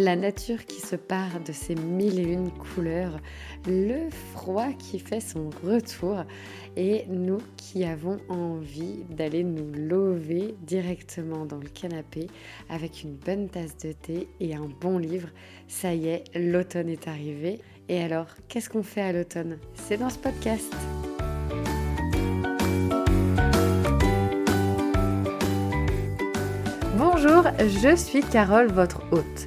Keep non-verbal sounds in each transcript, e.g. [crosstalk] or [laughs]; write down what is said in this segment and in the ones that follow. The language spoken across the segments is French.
la nature qui se part de ses mille et une couleurs, le froid qui fait son retour et nous qui avons envie d'aller nous lever directement dans le canapé avec une bonne tasse de thé et un bon livre. Ça y est, l'automne est arrivé. Et alors, qu'est-ce qu'on fait à l'automne? C'est dans ce podcast. Bonjour, je suis Carole, votre hôte.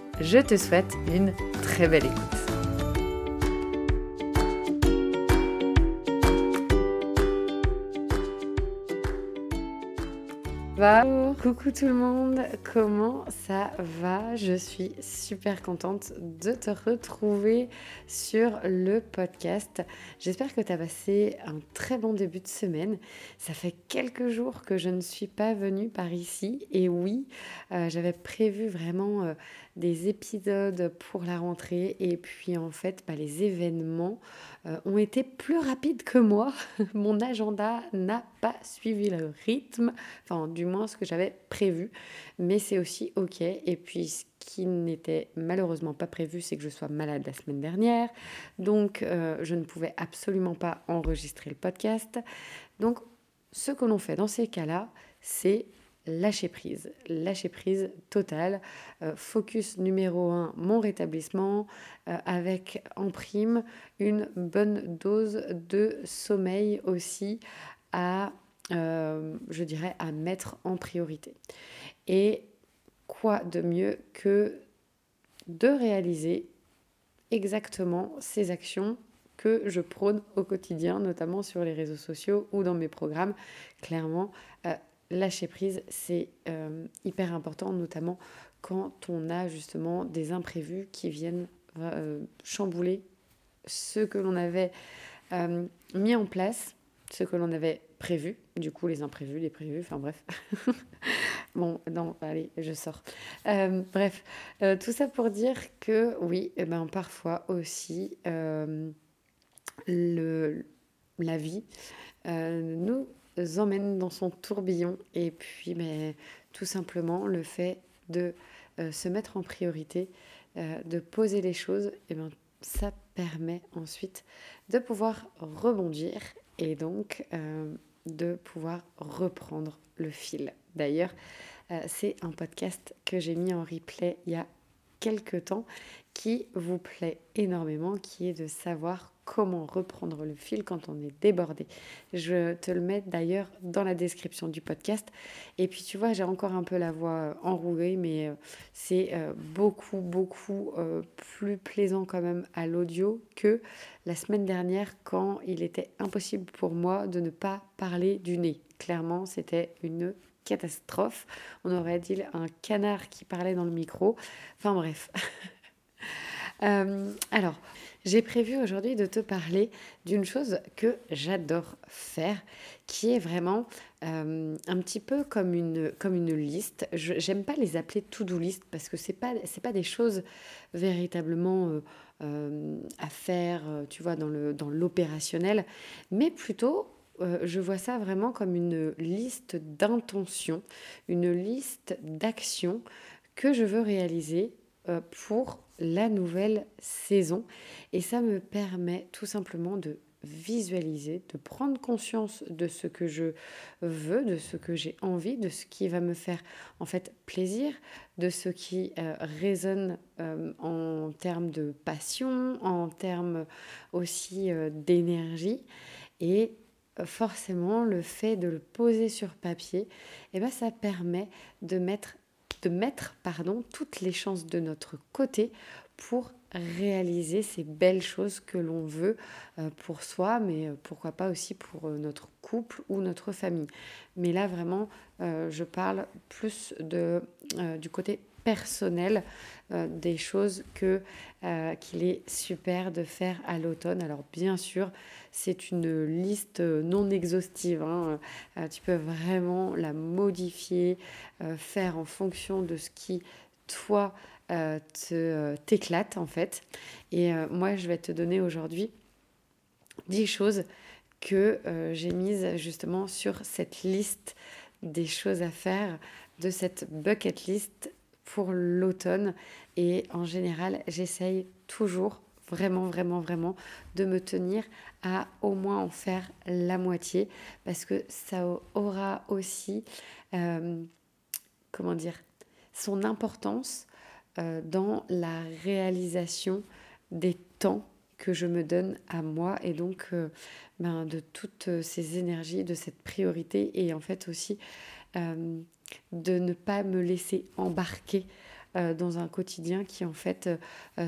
Je te souhaite une très belle écoute. Coucou tout le monde, comment ça va? Je suis super contente de te retrouver sur le podcast. J'espère que tu as passé un très bon début de semaine. Ça fait quelques jours que je ne suis pas venue par ici et oui, euh, j'avais prévu vraiment euh, des épisodes pour la rentrée et puis en fait bah, les événements euh, ont été plus rapides que moi. [laughs] Mon agenda n'a pas suivi le rythme, enfin du moins ce que j'avais prévu, mais c'est aussi ok. Et puis ce qui n'était malheureusement pas prévu, c'est que je sois malade la semaine dernière, donc euh, je ne pouvais absolument pas enregistrer le podcast. Donc ce que l'on fait dans ces cas-là, c'est lâcher prise, lâcher prise totale. Euh, focus numéro un, mon rétablissement, euh, avec en prime une bonne dose de sommeil aussi à, euh, je dirais, à mettre en priorité. Et quoi de mieux que de réaliser exactement ces actions que je prône au quotidien, notamment sur les réseaux sociaux ou dans mes programmes. Clairement, lâcher prise, c'est euh, hyper important, notamment quand on a justement des imprévus qui viennent euh, chambouler ce que l'on avait euh, mis en place, ce que l'on avait prévu, du coup les imprévus, les prévus, enfin bref. [laughs] bon, non, allez, je sors. bref, tout ça pour dire que oui, eh ben, parfois aussi, le, la vie nous emmène dans son tourbillon et puis mais, tout simplement le fait de euh, se mettre en priorité, euh, de poser les choses, eh ben, ça permet ensuite de pouvoir rebondir et donc euh, de pouvoir reprendre le fil. D'ailleurs, c'est un podcast que j'ai mis en replay il y a quelques temps qui vous plaît énormément, qui est de savoir comment reprendre le fil quand on est débordé. Je te le mets d'ailleurs dans la description du podcast. Et puis tu vois, j'ai encore un peu la voix euh, enrouée, mais euh, c'est euh, beaucoup, beaucoup plus plaisant quand même à l'audio que la semaine dernière quand il était impossible pour moi de ne pas parler du nez. Clairement, c'était une catastrophe. On aurait dit un canard qui parlait dans le micro. Enfin bref. [laughs] alors, J'ai prévu aujourd'hui de te parler d'une chose que j'adore faire, qui est vraiment euh, un petit peu comme une, comme une liste. Je n'aime pas les appeler to-do list parce que ce n'est pas, pas des choses véritablement euh, euh, à faire, tu vois, dans l'opérationnel, dans mais plutôt je vois ça vraiment comme une liste d'intentions, une liste d'actions que je veux réaliser pour la nouvelle saison. Et ça me permet tout simplement de visualiser, de prendre conscience de ce que je veux, de ce que j'ai envie, de ce qui va me faire en fait plaisir, de ce qui euh, résonne euh, en termes de passion, en termes aussi euh, d'énergie. Et forcément, le fait de le poser sur papier, et eh ben, ça permet de mettre de mettre pardon, toutes les chances de notre côté pour réaliser ces belles choses que l'on veut euh, pour soi, mais euh, pourquoi pas aussi pour euh, notre couple ou notre famille. Mais là, vraiment, je parle plus de, du côté personnel des choses que qu'il est super de faire à l'automne. Alors bien sûr, c'est une liste non exhaustive. Hein. tu peux vraiment la modifier, faire en fonction de ce qui toi euh, te, t'éclate en fait. Et euh, moi, je vais te donner aujourd'hui 10 choses que euh, j'ai mises justement sur cette liste des choses à faire, de cette bucket list pour l'automne. Et en général, j'essaye toujours, vraiment, vraiment, vraiment, de me tenir à au moins en faire la moitié, parce que ça aura aussi, comment dire, son importance euh, dans la réalisation des temps que je me donne à moi. Et donc euh, ben, de toutes ces énergies, de cette priorité. Et en fait aussi euh, de ne pas me laisser embarquer dans un quotidien qui en fait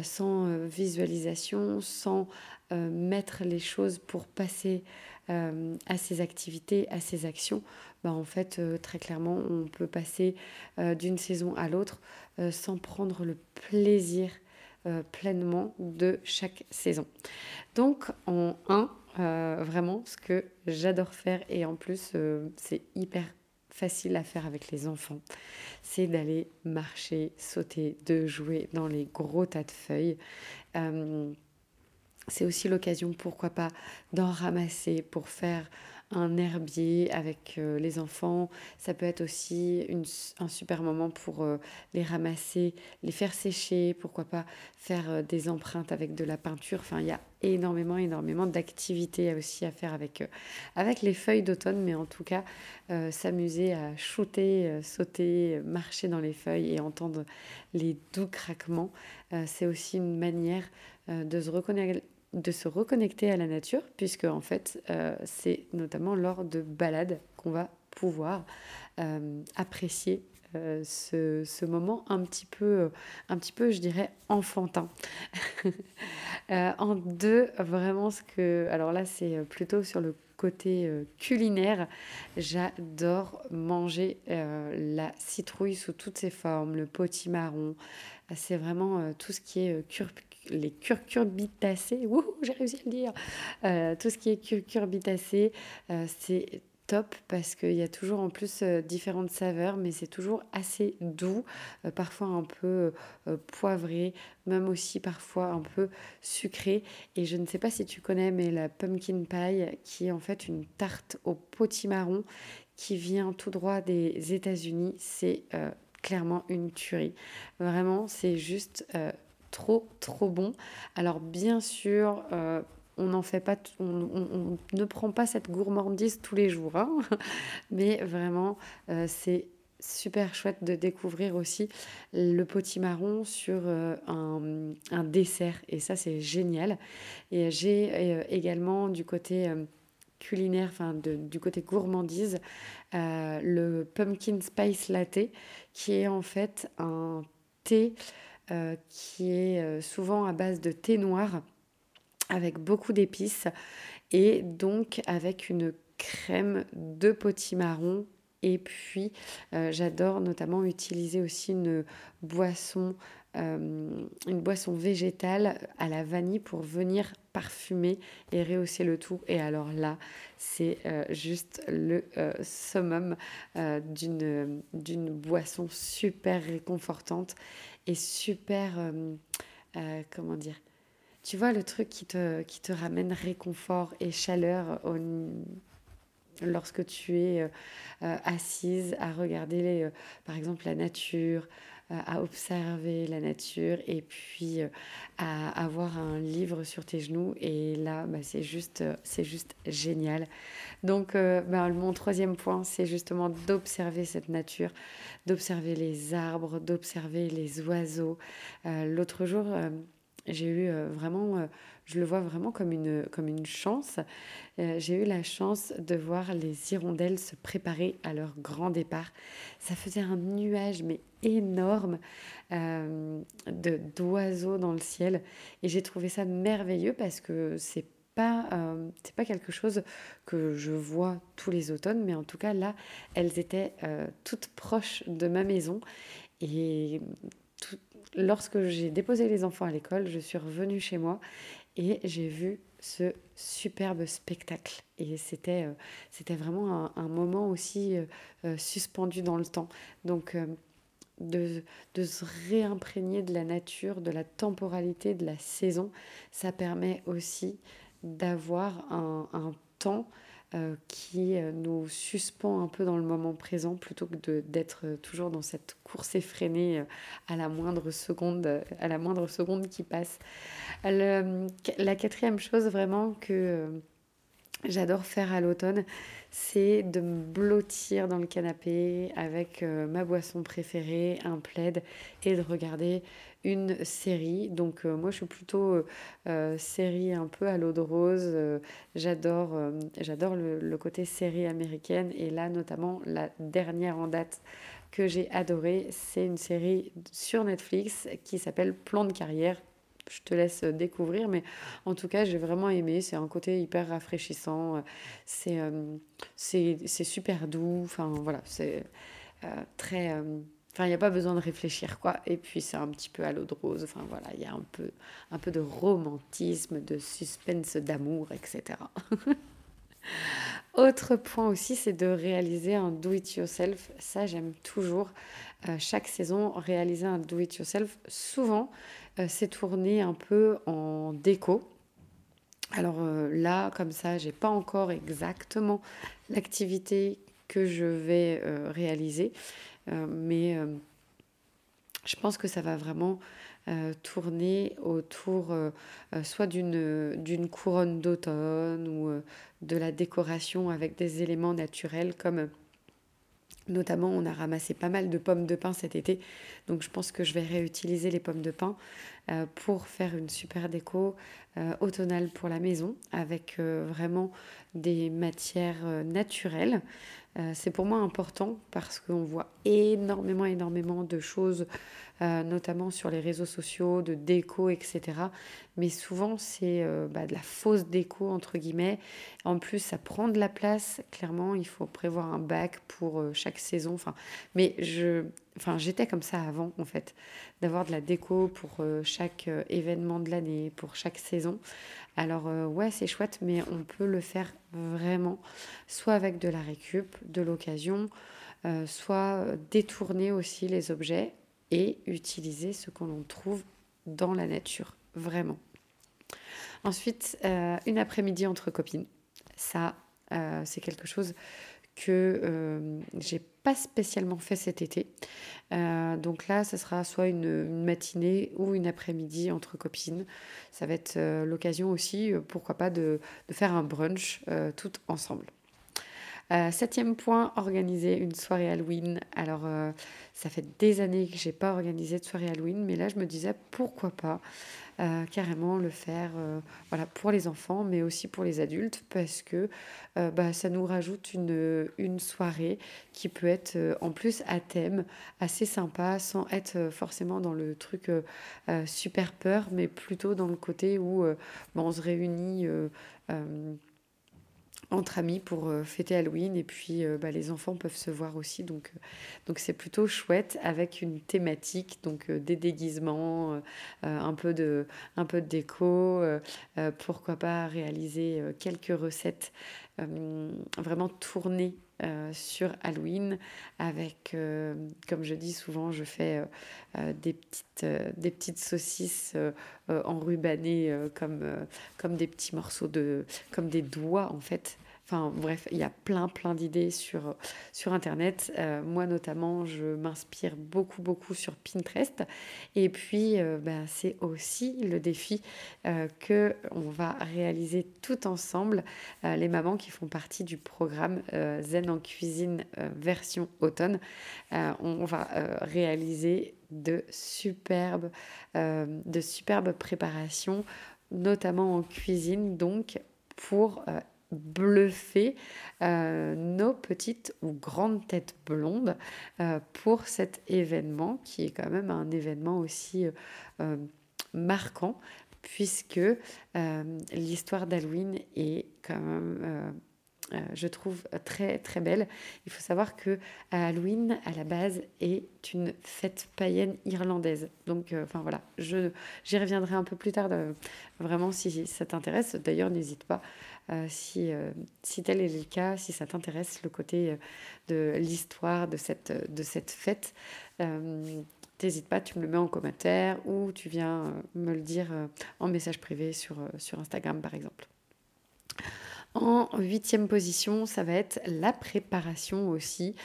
sans visualisation, sans mettre les choses pour passer à ces activités, à ces actions, ben, en fait très clairement on peut passer d'une saison à l'autre euh, sans prendre le plaisir euh, pleinement de chaque saison. Donc en un, euh, vraiment ce que j'adore faire et en plus c'est hyper facile à faire avec les enfants, c'est d'aller marcher, sauter, de jouer dans les gros tas de feuilles. c'est aussi l'occasion, pourquoi pas, d'en ramasser pour faire un herbier avec euh, les enfants. Ça peut être aussi une, un super moment pour euh, les ramasser, les faire sécher, pourquoi pas faire euh, des empreintes avec de la peinture. Enfin, il y a énormément, énormément d'activités aussi à faire avec, avec les feuilles d'automne, mais en tout cas, s'amuser à shooter, sauter, marcher dans les feuilles et entendre les doux craquements, c'est aussi une manière de se reconnaître de se reconnecter à la nature, puisque en fait, euh, c'est notamment lors de balades qu'on va pouvoir euh, apprécier euh, ce, moment un petit peu, un petit peu, je dirais, enfantin. [laughs] en deux, vraiment ce que, alors là, c'est plutôt sur le côté culinaire, j'adore manger la citrouille sous toutes ses formes, le potimarron. C'est vraiment tout ce qui est les curcurbitacées, j'ai réussi à le dire, euh, tout ce qui est curcurbitacé, euh, c'est top parce qu'il y a toujours en plus euh, différentes saveurs, mais c'est toujours assez doux, parfois un peu poivré, même aussi parfois un peu sucré. Et je ne sais pas si tu connais, mais la pumpkin pie, qui est en fait une tarte au potimarron qui vient tout droit des États-Unis, c'est clairement une tuerie. Vraiment, c'est juste trop, trop bon. Alors bien sûr, euh, on n'en fait pas, on, ne prend pas cette gourmandise tous les jours, hein. [laughs] mais vraiment, euh, c'est super chouette de découvrir aussi le potimarron sur euh, un, dessert et ça c'est génial et j'ai également du côté culinaire enfin du côté gourmandise le pumpkin spice latte qui est en fait un thé qui est euh, souvent à base de thé noir avec beaucoup d'épices et donc avec une crème de potimarron et puis, euh, j'adore notamment utiliser aussi une boisson une boisson végétale à la vanille pour venir parfumer et rehausser le tout. Et alors là, c'est juste le summum d'une boisson super réconfortante et super, comment dire, tu vois, le truc qui te, qui te ramène réconfort et chaleur lorsque tu es euh, euh, assise à regarder, euh, par exemple, la nature, à observer la nature et puis à avoir un livre sur tes genoux. Et là, bah, c'est juste, c'est juste génial. Donc, bah, mon troisième point, c'est justement d'observer cette nature, d'observer les arbres, d'observer les oiseaux. L'autre jour, j'ai eu vraiment, je le vois vraiment comme une, comme une chance. Euh, j'ai eu la chance de voir les hirondelles se préparer à leur grand départ. Ça faisait un nuage, mais énorme, de d'oiseaux dans le ciel. Et j'ai trouvé ça merveilleux parce que c'est pas, c'est pas quelque chose que je vois tous les automnes, mais en tout cas là, elles étaient toutes proches de ma maison. Et lorsque j'ai déposé les enfants à l'école, je suis revenue chez moi et j'ai vu ce superbe spectacle. Et c'était, euh, vraiment un, moment aussi euh, euh, suspendu dans le temps. Donc, de, de, se réimprégner de la nature, de la temporalité, de la saison, ça permet aussi d'avoir un, un temps euh, qui euh, nous suspend un peu dans le moment présent plutôt que d'être euh, toujours dans cette course effrénée à la moindre seconde, à la moindre seconde qui passe. la quatrième chose vraiment que j'adore faire à l'automne, c'est de me blottir dans le canapé avec ma boisson préférée, un plaid, et de regarder une série. Donc euh, moi je suis plutôt euh, euh, série un peu à l'eau de rose. j'adore j'adore le, côté série américaine et là notamment la dernière en date que j'ai adorée, c'est une série sur Netflix qui s'appelle Plan de carrière. Je te laisse découvrir, mais en tout cas, j'ai vraiment aimé. C'est un côté hyper rafraîchissant. C'est c'est super doux. Enfin, voilà, c'est très Enfin, il n'y a pas besoin de réfléchir, quoi. Et puis, c'est un petit peu à l'eau de rose. Enfin, voilà, il y a un peu, un peu de romantisme, de suspense d'amour, etc. [laughs] Autre point aussi, c'est de réaliser un do-it-yourself. Ça, j'aime toujours. Euh, chaque saison, réaliser un do-it-yourself. Souvent, euh, c'est tourné un peu en déco. Alors euh, là, comme ça, j'ai pas encore exactement l'activité que je vais réaliser. Euh, mais euh, je pense que ça va vraiment euh, tourner autour soit d'une couronne d'automne ou de la décoration avec des éléments naturels comme notamment on a ramassé pas mal de pommes de pin cet été. Donc je pense que je vais réutiliser les pommes de pin pour faire une super déco automnale pour la maison avec vraiment des matières naturelles c'est pour moi important parce qu'on voit énormément, énormément de choses, euh, notamment sur les réseaux sociaux, de déco, etc. Mais souvent, c'est euh, bah, de la fausse déco, entre guillemets. En plus, ça prend de la place. Clairement, il faut prévoir un bac pour chaque saison. Enfin, mais je, enfin, j'étais comme ça avant, en fait, d'avoir de la déco pour chaque événement de l'année, pour chaque saison. Alors euh, ouais, c'est chouette, mais on peut le faire vraiment, soit avec de la récup, de l'occasion, euh, soit détourner aussi les objets et utiliser ce qu'on trouve dans la nature, vraiment. Ensuite, euh, une après-midi entre copines. Ça, c'est quelque chose que euh, j'ai pas spécialement fait cet été. Euh, donc là, ce sera soit une, matinée ou une après-midi entre copines. Ça va être euh, l'occasion aussi, pourquoi pas, de faire un brunch tout ensemble. Septième point, organiser une soirée Halloween. Alors, ça fait des années que j'ai pas organisé de soirée Halloween, mais là, je me disais pourquoi pas euh, carrément le faire euh, voilà, pour les enfants, mais aussi pour les adultes, parce que euh, bah, ça nous rajoute une, soirée qui peut être en plus à thème, assez sympa, sans être forcément dans le truc super peur, mais plutôt dans le côté où bon, on se réunit entre amis pour euh, fêter Halloween. Et puis euh, bah, les enfants peuvent se voir aussi. Donc euh, donc c'est plutôt chouette avec une thématique donc des déguisements un peu de un peu de déco pourquoi pas réaliser quelques recettes vraiment tournées sur Halloween avec comme je dis souvent je fais des petites des petites saucisses enrubannées comme comme des petits morceaux de comme des doigts en fait Enfin bref, il y a plein plein d'idées sur, sur Internet. Euh, moi notamment, je m'inspire beaucoup beaucoup sur Pinterest. Et puis, bah, c'est aussi le défi euh, que on va réaliser tout ensemble, les mamans qui font partie du programme Zen en cuisine version automne. on va réaliser de superbes, de superbes préparations, notamment en cuisine, donc pour bluffer euh, nos petites ou grandes têtes blondes euh, pour cet événement qui est quand même un événement aussi euh, marquant puisque l'histoire d'Halloween est quand même je trouve très très belle. Il faut savoir que Halloween à la base est une fête païenne irlandaise. Donc enfin voilà, je j'y reviendrai un peu plus tard vraiment si ça t'intéresse. D'ailleurs, n'hésite pas euh, si, euh, si tel est le cas, si ça t'intéresse, le côté euh, de l'histoire de cette, de cette fête. N'hésite pas, tu me le mets en commentaire ou tu viens me le dire en message privé sur, sur Instagram par exemple. En huitième position, ça va être la préparation aussi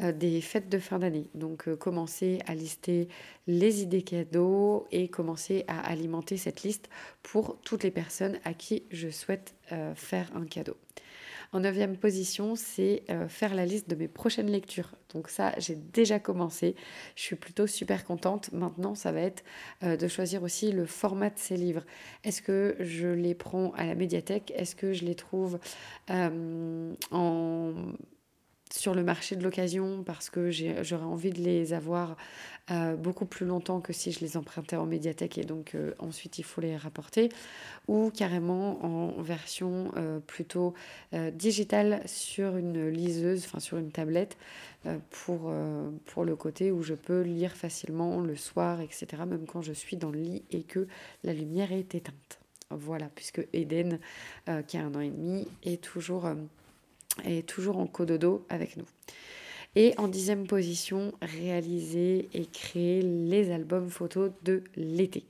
euh, des fêtes de fin d'année. Donc euh, commencer à lister les idées cadeaux et commencer à alimenter cette liste pour toutes les personnes à qui je souhaite euh, faire un cadeau. En neuvième position, c'est euh, faire la liste de mes prochaines lectures. Donc ça, j'ai déjà commencé. Je suis plutôt super contente. Maintenant, ça va être euh, de choisir aussi le format de ces livres. Est-ce que je les prends à la médiathèque? Est-ce que je les trouve euh, en sur le marché de l'occasion parce que j'aurais envie de les avoir euh, beaucoup plus longtemps que si je les empruntais en médiathèque et donc euh, ensuite il faut les rapporter ou carrément en version euh, plutôt digitale sur une liseuse, enfin sur une tablette pour, pour le côté où je peux lire facilement le soir, etc. même quand je suis dans le lit et que la lumière est éteinte. Voilà, puisque Eden, qui a un an et demi, est toujours est toujours en cododo avec nous. Et en dixième position, réaliser et créer les albums photos de l'été.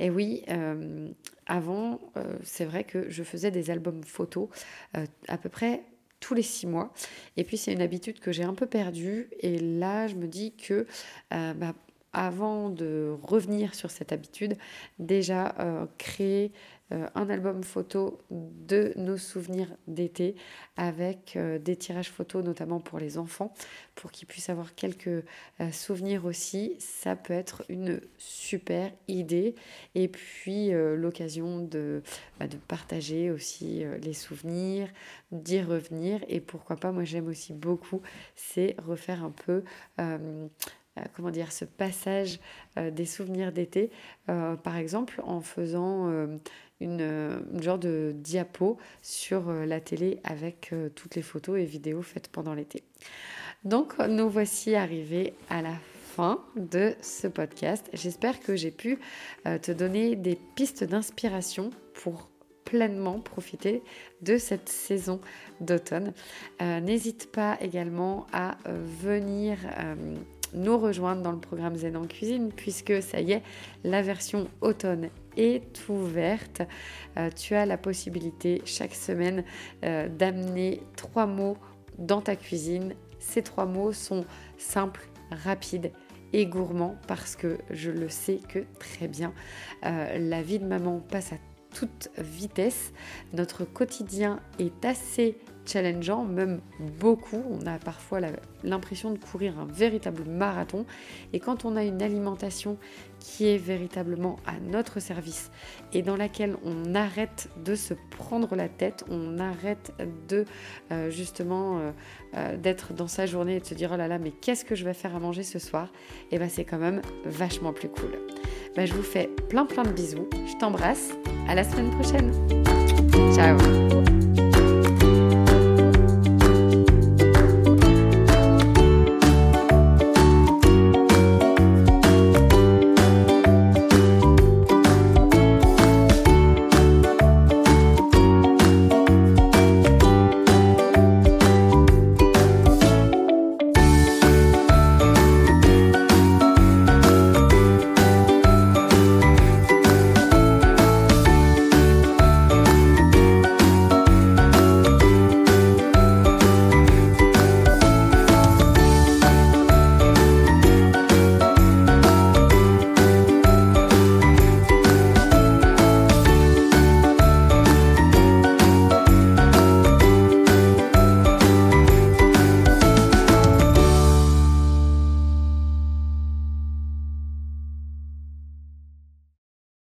Et oui, euh, avant, euh, c'est vrai que je faisais des albums photos euh, à peu près tous les six mois. Et puis c'est une habitude que j'ai un peu perdue. Et là, je me dis que bah, avant de revenir sur cette habitude, déjà créer euh, un album photo de nos souvenirs d'été avec euh, des tirages photos notamment pour les enfants pour qu'ils puissent avoir quelques euh, souvenirs aussi. Ça peut être une super idée. Et puis l'occasion de, bah, de partager aussi les souvenirs, d'y revenir. Et pourquoi pas, moi j'aime aussi beaucoup, c'est refaire un peu comment dire, ce passage des souvenirs d'été, par exemple en faisant une, genre de diapo sur euh, la télé avec euh, toutes les photos et vidéos faites pendant l'été. Donc nous voici arrivés à la fin de ce podcast. J'espère que j'ai pu euh, te donner des pistes d'inspiration pour pleinement profiter de cette saison d'automne. N'hésite pas également à venir nous rejoindre dans le programme Zen en cuisine puisque ça y est, la version automne ouverte. Euh, tu as la possibilité chaque semaine euh, d'amener trois mots dans ta cuisine. Ces trois mots sont simples, rapides et gourmands parce que je le sais que très bien. Euh, la vie de maman passe à toute vitesse. Notre quotidien est assez challengeant, même beaucoup. On a parfois l'impression de courir un véritable marathon. Et quand on a une alimentation qui est véritablement à notre service et dans laquelle on arrête de se prendre la tête, on arrête de euh, justement euh, euh, d'être dans sa journée et de se dire oh là là mais qu'est-ce que je vais faire à manger ce soir? Et eh bien c'est quand même vachement plus cool. Ben, je vous fais plein plein de bisous, je t'embrasse, à la semaine prochaine. Ciao